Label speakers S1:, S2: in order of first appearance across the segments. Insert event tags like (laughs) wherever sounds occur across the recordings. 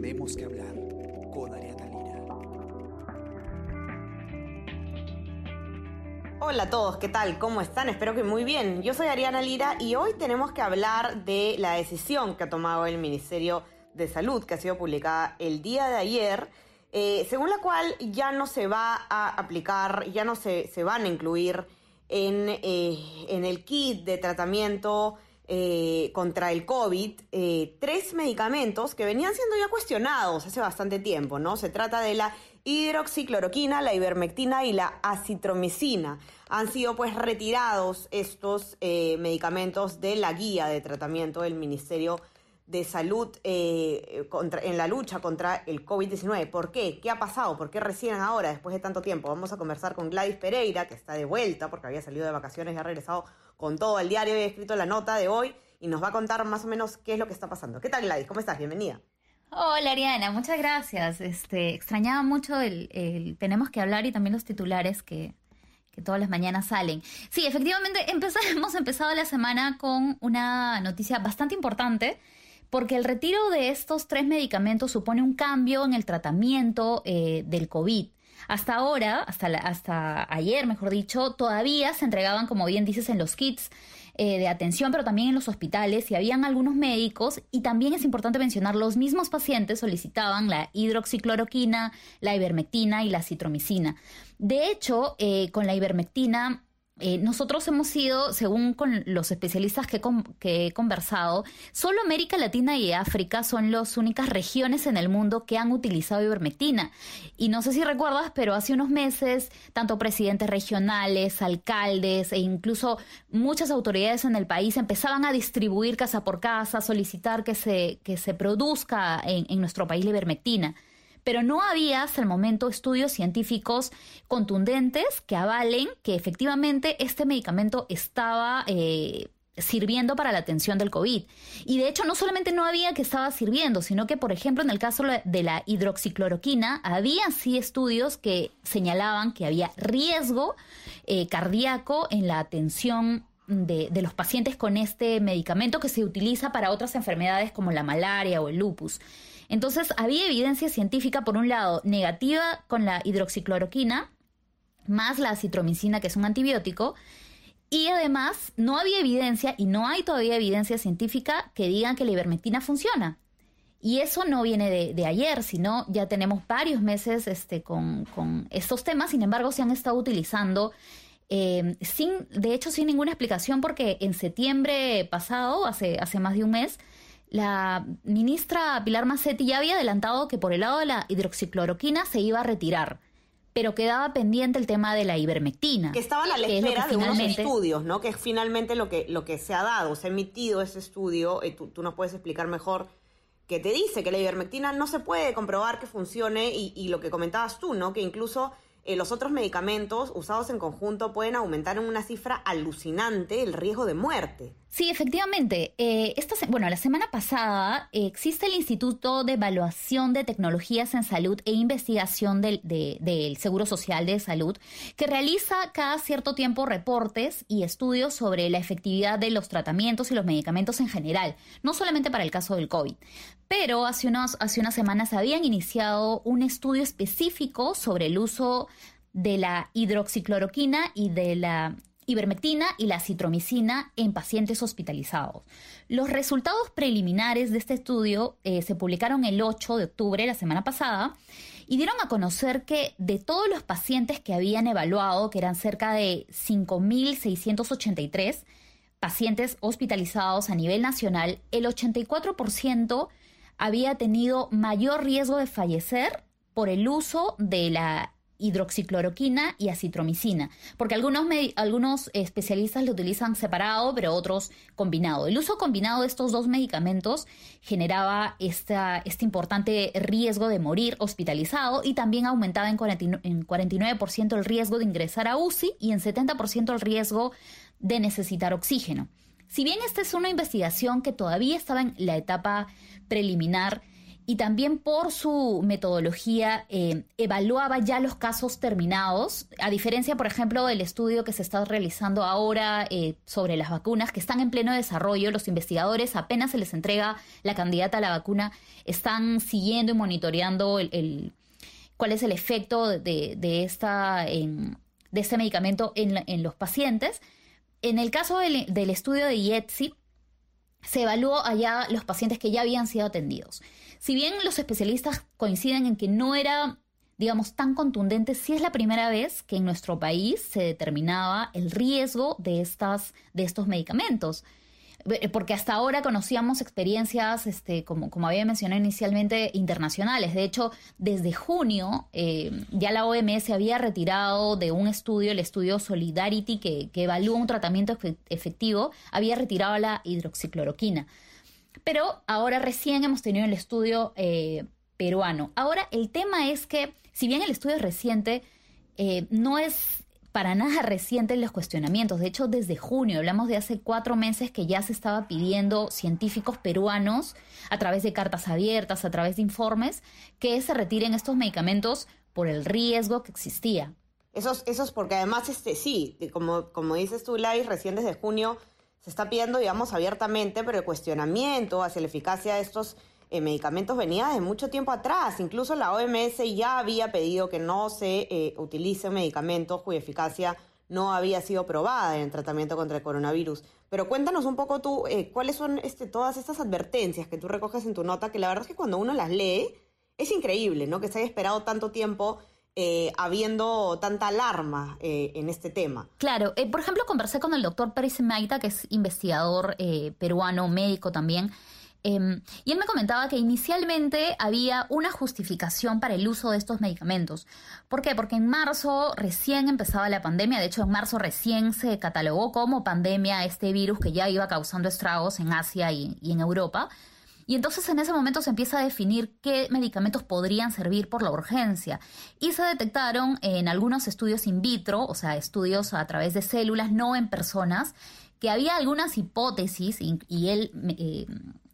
S1: Tenemos que hablar con Ariana Lira.
S2: Hola a todos, ¿qué tal? ¿Cómo están? Espero que muy bien. Yo soy Ariana Lira y hoy tenemos que hablar de la decisión que ha tomado el Ministerio de Salud, que ha sido publicada el día de ayer, eh, según la cual ya no se va a aplicar, ya no se, se van a incluir en, eh, en el kit de tratamiento eh, contra el COVID eh, tres medicamentos que venían siendo ya cuestionados hace bastante tiempo, ¿no? Se trata de la hidroxicloroquina, la ivermectina y la acitromicina. Han sido pues retirados estos eh, medicamentos de la guía de tratamiento del Ministerio de Salud contra, en la lucha contra el COVID-19. ¿Por qué? ¿Qué ha pasado? ¿Por qué recién ahora, después de tanto tiempo? Vamos a conversar con Gladys Pereira, que está de vuelta porque había salido de vacaciones y ha regresado con todo el diario ha escrito la nota de hoy y nos va a contar más o menos qué es lo que está pasando. ¿Qué tal Gladys? ¿Cómo estás? Bienvenida.
S3: Hola Ariana, muchas gracias. Este, extrañaba mucho el, el tenemos que hablar y también los titulares que, que todas las mañanas salen. Sí, efectivamente (laughs) hemos empezado la semana con una noticia bastante importante porque el retiro de estos tres medicamentos supone un cambio en el tratamiento eh, del COVID. Hasta ahora, hasta, la, hasta ayer, mejor dicho, todavía se entregaban, como bien dices, en los kits eh, de atención, pero también en los hospitales, y habían algunos médicos, y también es importante mencionar, los mismos pacientes solicitaban la hidroxicloroquina, la ivermectina y la citromicina. De hecho, eh, con la ivermectina eh, nosotros hemos sido, según con los especialistas que, que, he conversado, solo América Latina y África son las únicas regiones en el mundo que han utilizado ivermectina. Y no sé si recuerdas, pero hace unos meses, tanto presidentes regionales, alcaldes e incluso muchas autoridades en el país empezaban a distribuir casa por casa, solicitar que se, que se produzca en, en nuestro país la ivermectina pero no había hasta el momento estudios científicos contundentes que avalen que efectivamente este medicamento estaba... Eh, sirviendo para la atención del COVID. Y de hecho no solamente no había que estaba sirviendo, sino que por ejemplo en el caso de la hidroxicloroquina había sí estudios que señalaban que había riesgo eh, cardíaco en la atención de, de, los pacientes con este medicamento que se utiliza para otras enfermedades como la malaria o el lupus. Entonces, había evidencia científica, por un lado, negativa con la hidroxicloroquina, más la citromicina, que es un antibiótico, y además no había evidencia, y no hay todavía evidencia científica que digan que la ivermectina funciona. Y eso no viene de, de ayer, sino ya tenemos varios meses este, con, con, estos temas, sin embargo se han estado utilizando eh, sin, de hecho sin ninguna explicación, porque en septiembre pasado, hace, hace más de un mes, la ministra Pilar Macetti ya había adelantado que por el lado de la hidroxicloroquina se iba a retirar, pero quedaba pendiente el tema de la ivermectina.
S2: Que estaban a la espera de unos estudios, ¿no? Que es finalmente lo que, lo que se ha dado, se ha emitido ese estudio, eh, tú, tú, nos puedes explicar mejor, que te dice que la ivermectina no se puede comprobar que funcione y, y lo que comentabas tú, ¿no? Que incluso eh, los otros medicamentos usados en conjunto pueden aumentar en una cifra alucinante el riesgo de muerte.
S3: Sí, efectivamente. Eh, esta, bueno, la semana pasada eh, existe el Instituto de Evaluación de Tecnologías en Salud e Investigación del, de, del Seguro Social de Salud, que realiza cada cierto tiempo reportes y estudios sobre la efectividad de los tratamientos y los medicamentos en general, no solamente para el caso del COVID. Pero hace, unos, hace unas semanas habían iniciado un estudio específico sobre el uso de la hidroxicloroquina y de la ivermectina y la citromicina en pacientes hospitalizados. Los resultados preliminares de este estudio eh, se publicaron el 8 de octubre, la semana pasada, y dieron a conocer que de todos los pacientes que habían evaluado, que eran cerca de 5.683 pacientes hospitalizados a nivel nacional, el 84% había tenido mayor riesgo de fallecer por el uso de la hidroxicloroquina y acitromicina, porque algunos, algunos especialistas lo utilizan separado, pero otros combinado. El uso combinado de estos dos medicamentos generaba esta, este importante riesgo de morir hospitalizado y también aumentaba en, 49, en 49% el riesgo de ingresar a UCI y en 70% el riesgo de necesitar oxígeno. Si bien esta es una investigación que todavía estaba en la etapa preliminar, y también por su metodología eh, evaluaba ya los casos terminados, a diferencia, por ejemplo, del estudio que se está realizando ahora eh, sobre las vacunas que están en pleno desarrollo. Los investigadores apenas se les entrega la candidata a la vacuna, están siguiendo y monitoreando el, cuál es el efecto de, esta, de este medicamento en, los pacientes. En el caso del, estudio de IETSI, se evaluó allá los pacientes que ya habían sido atendidos. Si bien los especialistas coinciden en que no era, digamos, tan contundente, sí es la primera vez que en nuestro país se determinaba el riesgo de, estas, de estos medicamentos. Eh, porque hasta ahora conocíamos experiencias, este, como, como había mencionado inicialmente, internacionales. De hecho, desde junio eh, ya la OMS había retirado de un estudio, el estudio Solidarity, que, que evalúa un tratamiento efectivo, había retirado la hidroxicloroquina. Pero ahora recién hemos tenido el estudio eh, peruano. Ahora el tema es que, si bien el estudio es reciente, no es para nada reciente los cuestionamientos. De hecho, desde junio, hablamos de hace cuatro meses que ya se estaba pidiendo científicos peruanos, a través de cartas abiertas, a través de informes, que se retiren estos medicamentos por el riesgo que existía.
S2: Eso, eso es porque además, este, sí, como, como dices tú, Lai, recién desde junio se está pidiendo, digamos, abiertamente, pero el cuestionamiento hacia la eficacia de estos eh, medicamentos venía de mucho tiempo atrás. Incluso la OMS ya había pedido que no se eh, utilicen medicamentos cuya eficacia no había sido probada en el tratamiento contra el coronavirus. Pero cuéntanos un poco tú, eh, cuáles son este, todas estas advertencias que tú recoges en tu nota, que la verdad es que cuando uno las lee, es increíble, ¿no? Que se haya esperado tanto tiempo eh, habiendo tanta alarma eh, en este tema.
S3: Claro, por ejemplo, conversé con el doctor Pérez Maita, que es investigador peruano, médico también, em, y él me comentaba que inicialmente había una justificación para el uso de estos medicamentos. ¿Por qué? Porque en marzo recién empezaba la pandemia, de hecho en marzo recién se catalogó como pandemia este virus que ya iba causando estragos en Asia y en Europa. Y entonces en ese momento se empieza a definir qué medicamentos podrían servir por la urgencia. Y se detectaron en algunos estudios in vitro, o sea, estudios a través de células, no en personas, que había algunas hipótesis, y, él eh,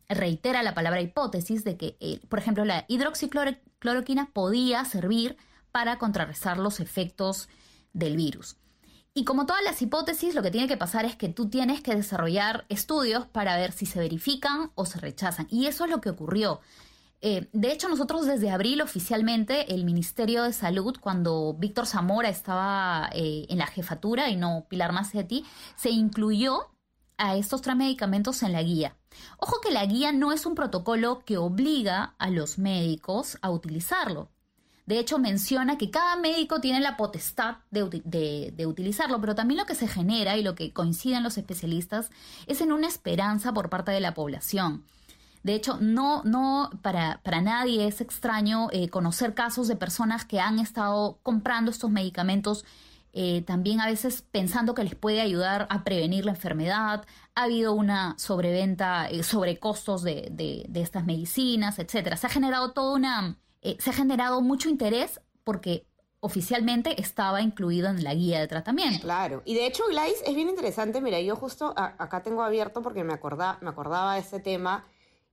S3: reitera la palabra hipótesis, de que, eh, por ejemplo, la hidroxicloroquina podía servir para contrarrestar los efectos del virus. Y como todas las hipótesis, lo que tiene que pasar es que tú tienes que desarrollar estudios para ver si se verifican o se rechazan. Y eso es lo que ocurrió. Eh, de hecho, nosotros desde abril oficialmente, el Ministerio de Salud, cuando Víctor Zamora estaba eh, en la jefatura y no Pilar Macetti, se incluyó a estos tres medicamentos en la guía. Ojo que la guía no es un protocolo que obliga a los médicos a utilizarlo. De hecho, menciona que cada médico tiene la potestad de, utilizarlo, pero también lo que se genera y lo que coinciden los especialistas es en una esperanza por parte de la población. De hecho, no, no para, para nadie es extraño eh, conocer casos de personas que han estado comprando estos medicamentos eh, también a veces pensando que les puede ayudar a prevenir la enfermedad. Ha habido una sobreventa, eh, sobrecostos de, de, estas medicinas, etcétera. Se ha generado toda una, eh, se ha generado mucho interés porque oficialmente estaba incluido en la guía de tratamiento.
S2: Claro, y de hecho, Glais, es bien interesante, mira, yo justo acá tengo abierto porque me, acorda, me acordaba de este tema,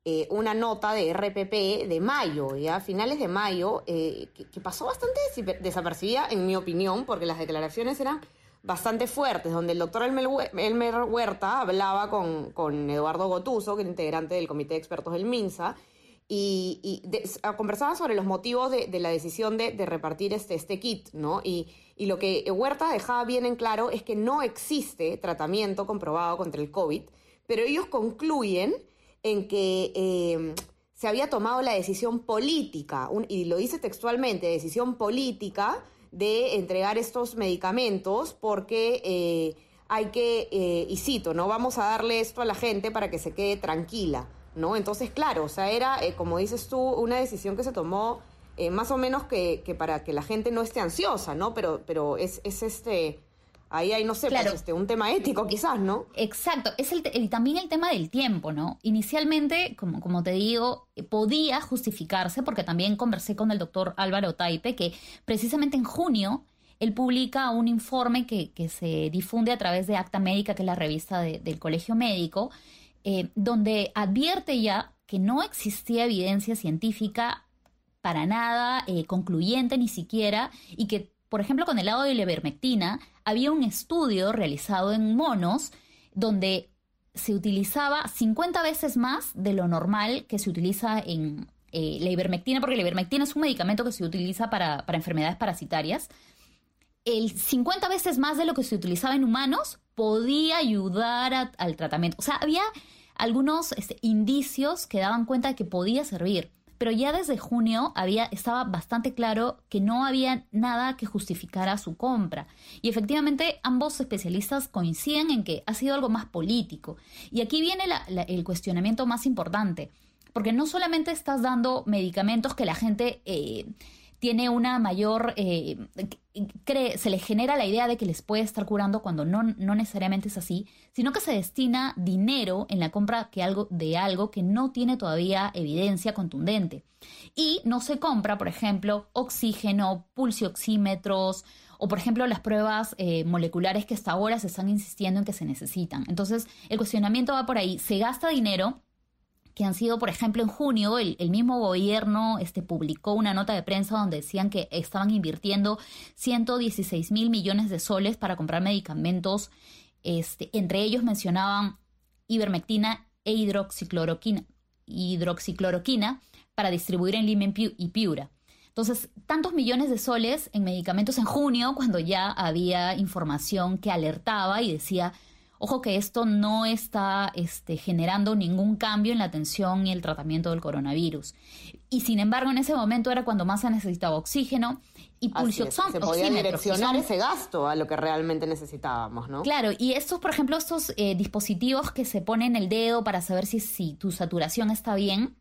S2: eh, una nota de RPP de mayo, ya finales de mayo, eh, que, pasó bastante desapercibida, en mi opinión, porque las declaraciones eran bastante fuertes, donde el doctor Elmer Huerta hablaba con, con Eduardo Gotuso, que es integrante del Comité de Expertos del MINSA, y, ah, conversaba sobre los motivos de, la decisión de, repartir este, este kit, ¿no? Y, lo que Huerta dejaba bien en claro es que no existe tratamiento comprobado contra el COVID, pero ellos concluyen en que em, se había tomado la decisión política, y lo dice textualmente, decisión política de entregar estos medicamentos porque eh, hay que, eh, y cito, ¿no? Vamos a darle esto a la gente para que se quede tranquila. ¿no? Entonces, claro, o sea, era, eh, como dices tú, una decisión que se tomó más o menos que, para que la gente no esté ansiosa, ¿no? Pero, pero es, es este, ahí hay, no sé, pues, este, un tema ético quizás, ¿no?
S3: Exacto, es el, también el tema del tiempo, ¿no? Inicialmente, como, como te digo, podía justificarse, porque también conversé con el doctor Álvaro Taipe, que precisamente en junio él publica un informe que, que se difunde a través de Acta Médica, que es la revista del Colegio Médico, eh, donde advierte ya que no existía evidencia científica para nada eh, concluyente ni siquiera, y que, por ejemplo, con el lado de la ivermectina, había un estudio realizado en monos donde se utilizaba 50 veces más de lo normal que se utiliza en eh, la ivermectina, porque la ivermectina es un medicamento que se utiliza para, enfermedades parasitarias. El 50 veces más de lo que se utilizaba en humanos podía ayudar al tratamiento. O sea, había algunos este, indicios que daban cuenta de que podía servir pero ya desde junio había, estaba bastante claro que no había nada que justificara su compra. Y efectivamente ambos especialistas coinciden en que ha sido algo más político. Y aquí viene el cuestionamiento más importante, porque no solamente estás dando medicamentos que la gente... Eh, tiene una mayor, eh, cree, se le genera la idea de que les puede estar curando cuando no, no necesariamente es así, sino que se destina dinero en la compra algo, de algo que no tiene todavía evidencia contundente. Y no se compra, por ejemplo, oxígeno, pulsioxímetros o, por ejemplo, las pruebas eh, moleculares que hasta ahora se están insistiendo en que se necesitan. Entonces, el cuestionamiento va por ahí. Se gasta dinero que han sido, por ejemplo, en junio, el, mismo gobierno este, publicó una nota de prensa donde decían que estaban invirtiendo 116 mil millones de soles para comprar medicamentos. Este, entre ellos mencionaban ivermectina e hidroxicloroquina, hidroxicloroquina para distribuir en Lima y Piura. Entonces, tantos millones de soles en medicamentos en junio, cuando ya había información que alertaba y decía, Ojo que esto no está este, generando ningún cambio en la atención y el tratamiento del coronavirus. Y sin embargo, en ese momento era cuando más se necesitaba oxígeno y pulsioxón.
S2: Se podía direccionar ese gasto a lo que realmente necesitábamos, ¿no?
S3: Claro, y estos, por ejemplo, estos eh, dispositivos que se ponen el dedo para saber si, si tu saturación está bien,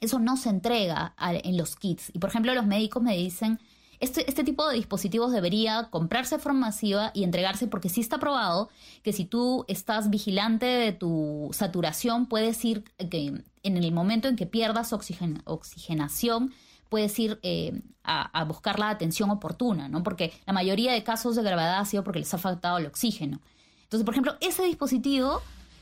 S3: eso no se entrega en los kits. Y por ejemplo, los médicos me dicen este, este, tipo de dispositivos debería comprarse de forma masiva y entregarse porque sí está probado que si tú estás vigilante de tu saturación, puedes ir, que en el momento en que pierdas oxigenación, puedes ir eh, a, buscar la atención oportuna, ¿no? Porque la mayoría de casos de gravedad ha sido porque les ha faltado el oxígeno. Entonces, por ejemplo, ese dispositivo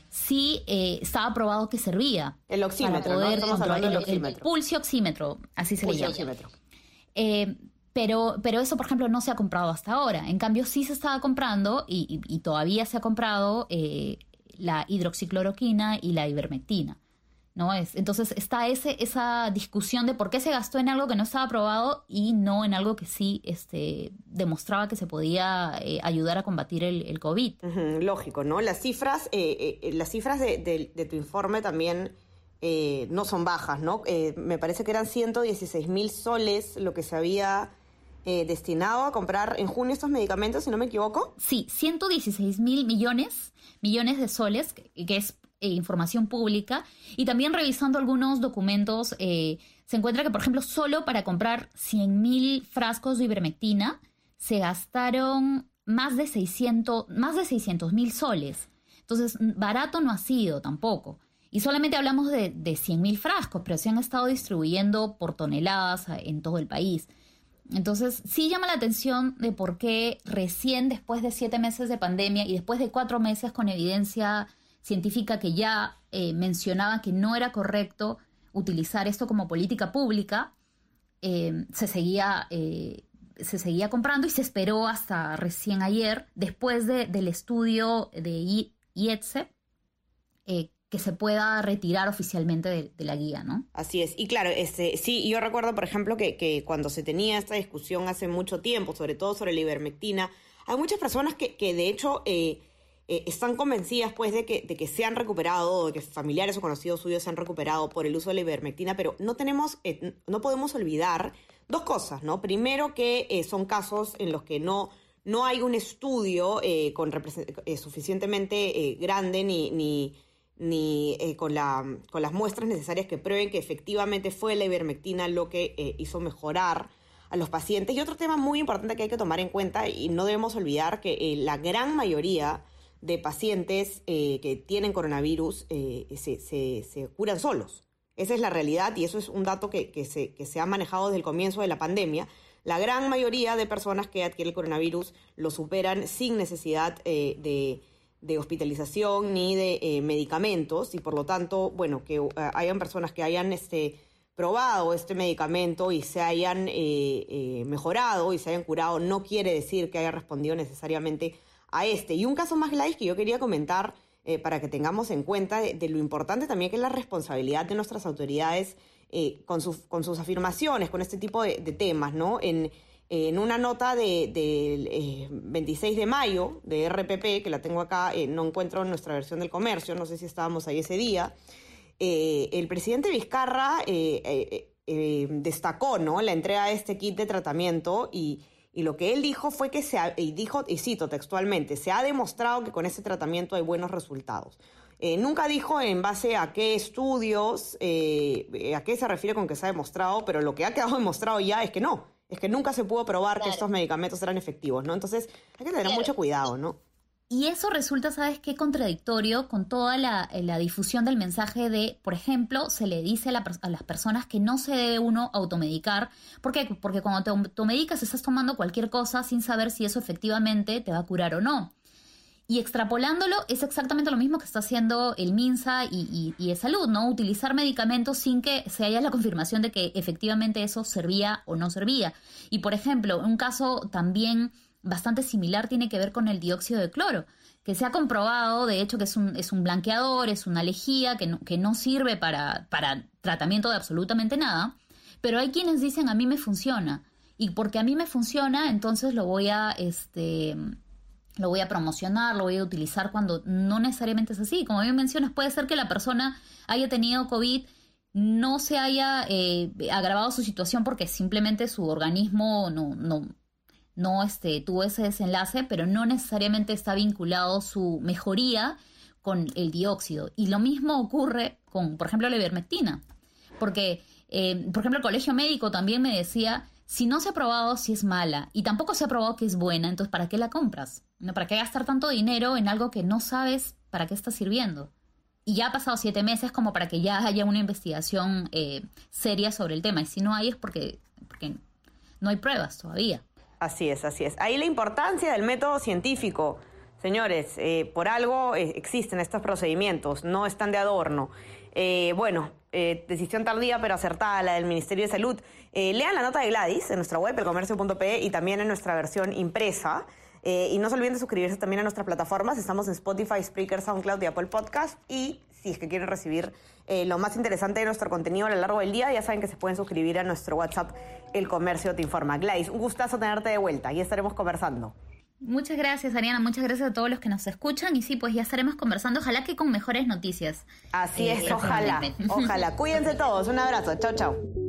S3: sí eh, estaba probado que servía.
S2: El oxímetro, para poder
S3: el, oxímetro. pulso oxímetro, así se le llama. Eh, pero, pero eso, por ejemplo, no se ha comprado hasta ahora. En cambio, sí se estaba comprando y, todavía se ha comprado eh, la hidroxicloroquina y la ivermectina. ¿no? Es, entonces está ese, esa discusión de por qué se gastó en algo que no estaba aprobado y no en algo que sí este, demostraba que se podía eh, ayudar a combatir el, COVID.
S2: lógico, ¿no? Las cifras, eh, las cifras de, de, tu informe también no son bajas, ¿no? me parece que eran 116 mil soles lo que se había eh, destinado a comprar en junio estos medicamentos, si no me equivoco.
S3: Sí, 116 mil millones, millones de soles, que, es eh, información pública. Y también revisando algunos documentos, eh, se encuentra que, por ejemplo, solo para comprar 100 mil frascos de ivermectina se gastaron más de 600 más de 600 mil soles. Entonces, barato no ha sido tampoco. Y solamente hablamos de, de 100 mil frascos, pero se han estado distribuyendo por toneladas en todo el país. Entonces, sí llama la atención de por qué recién después de siete meses de pandemia y después de cuatro meses con evidencia científica que ya eh, mencionaba que no era correcto utilizar esto como política pública, eh, se, seguía, eh, se seguía comprando y se esperó hasta recién ayer, después del estudio de IETSE, que se pueda retirar oficialmente de, la guía, ¿no?
S2: Así es. Y claro, este, sí, yo recuerdo, por ejemplo, que, cuando se tenía esta discusión hace mucho tiempo, sobre todo sobre la ivermectina, hay muchas personas que, que de hecho eh, eh, están convencidas pues de que, de que se han recuperado, de que familiares o conocidos suyos se han recuperado por el uso de la ivermectina, pero no tenemos, eh, no podemos olvidar dos cosas, ¿no? Primero que son casos en los que no no hay un estudio con suficientemente grande ni, ni ni eh, con, la, con las muestras necesarias que prueben que efectivamente fue la ivermectina lo que eh, hizo mejorar a los pacientes. Y otro tema muy importante que hay que tomar en cuenta, y no debemos olvidar que eh, la gran mayoría de pacientes que tienen coronavirus se, curan solos. Esa es la realidad y eso es un dato que, se, que se ha manejado desde el comienzo de la pandemia. La gran mayoría de personas que adquieren el coronavirus lo superan sin necesidad de de hospitalización ni de eh, medicamentos y por lo tanto, bueno, que uh, hayan personas que hayan este, probado este medicamento y se hayan eh, eh, mejorado y se hayan curado no quiere decir que haya respondido necesariamente a este. Y un caso más light que yo quería comentar para que tengamos en cuenta de, lo importante también que es la responsabilidad de nuestras autoridades con, sus, con sus afirmaciones, con este tipo de, de temas, ¿no? En, en una nota del de, 26 eh, de mayo de RPP, que la tengo acá, eh, no encuentro en nuestra versión del comercio, no sé si estábamos ahí ese día, eh, el presidente Vizcarra destacó ¿no? la entrega de este kit de tratamiento y, lo que él dijo fue que se y dijo, y cito textualmente, se ha demostrado que con ese tratamiento hay buenos resultados. nunca dijo en base a qué estudios, a qué se refiere con que se ha demostrado, pero lo que ha quedado (laughs) demostrado ya es que no, es que nunca se pudo probar que estos medicamentos eran efectivos, ¿no? Entonces hay que tener mucho cuidado, ¿no?
S3: Y eso resulta, ¿sabes qué? Contradictorio con toda la, la difusión del mensaje de, por ejemplo, se le dice a, a, las personas que no se debe uno automedicar. ¿Por qué? Porque cuando te automedicas estás tomando cualquier cosa sin saber si eso efectivamente te va a curar o no. Y extrapolándolo es exactamente lo mismo que está haciendo el MINSA y, y, salud, ¿no? Utilizar medicamentos sin que se haya la confirmación de que efectivamente eso servía o no servía. Y por ejemplo, un caso también bastante similar tiene que ver con el dióxido de cloro, que se ha comprobado, de hecho, que es un, es un blanqueador, es una lejía, que no, que no sirve para, para tratamiento de absolutamente nada, pero hay quienes dicen a mí me funciona. Y porque a mí me funciona, entonces lo voy a, este, lo voy a promocionar, lo voy a utilizar cuando no necesariamente es así. Como bien mencionas, puede ser que la persona haya tenido COVID, no se haya eh, agravado su situación porque simplemente su organismo no, no, no este, tuvo ese desenlace, pero no necesariamente está vinculado su mejoría con el dióxido. Y lo mismo ocurre con, por ejemplo, la ivermectina. Porque, eh, por ejemplo, el colegio médico también me decía si no se ha probado si es mala y tampoco se ha probado que es buena, entonces ¿para qué la compras? ¿No? ¿Para qué gastar tanto dinero en algo que no sabes para qué está sirviendo? Y ya ha pasado siete meses como para que ya haya una investigación eh, seria sobre el tema. Y si no hay es porque, porque no hay pruebas todavía.
S2: Así es, así es. Ahí la importancia del método científico. Señores, eh, por algo eh, existen estos procedimientos, no están de adorno. bueno, decisión tardía pero acertada la del Ministerio de Salud. Eh, lean la nota de Gladys en nuestra web, elcomercio.pe, y también en nuestra versión impresa. Eh, y no se olviden de suscribirse también a nuestras plataformas. Estamos en Spotify, Spreaker, SoundCloud y Apple Podcast. Y si es que quieren recibir eh, lo más interesante de nuestro contenido a lo largo del día, ya saben que se pueden suscribir a nuestro WhatsApp, El Comercio Te Informa. Gladys, un gustazo tenerte de vuelta y estaremos conversando.
S3: Muchas gracias, Ariana. Muchas gracias a todos los que nos escuchan. Y sí, pues ya estaremos conversando. Ojalá que con mejores noticias.
S2: Así es, ojalá. Ojalá. (laughs) Cuídense todos. Un abrazo. Chao, chao.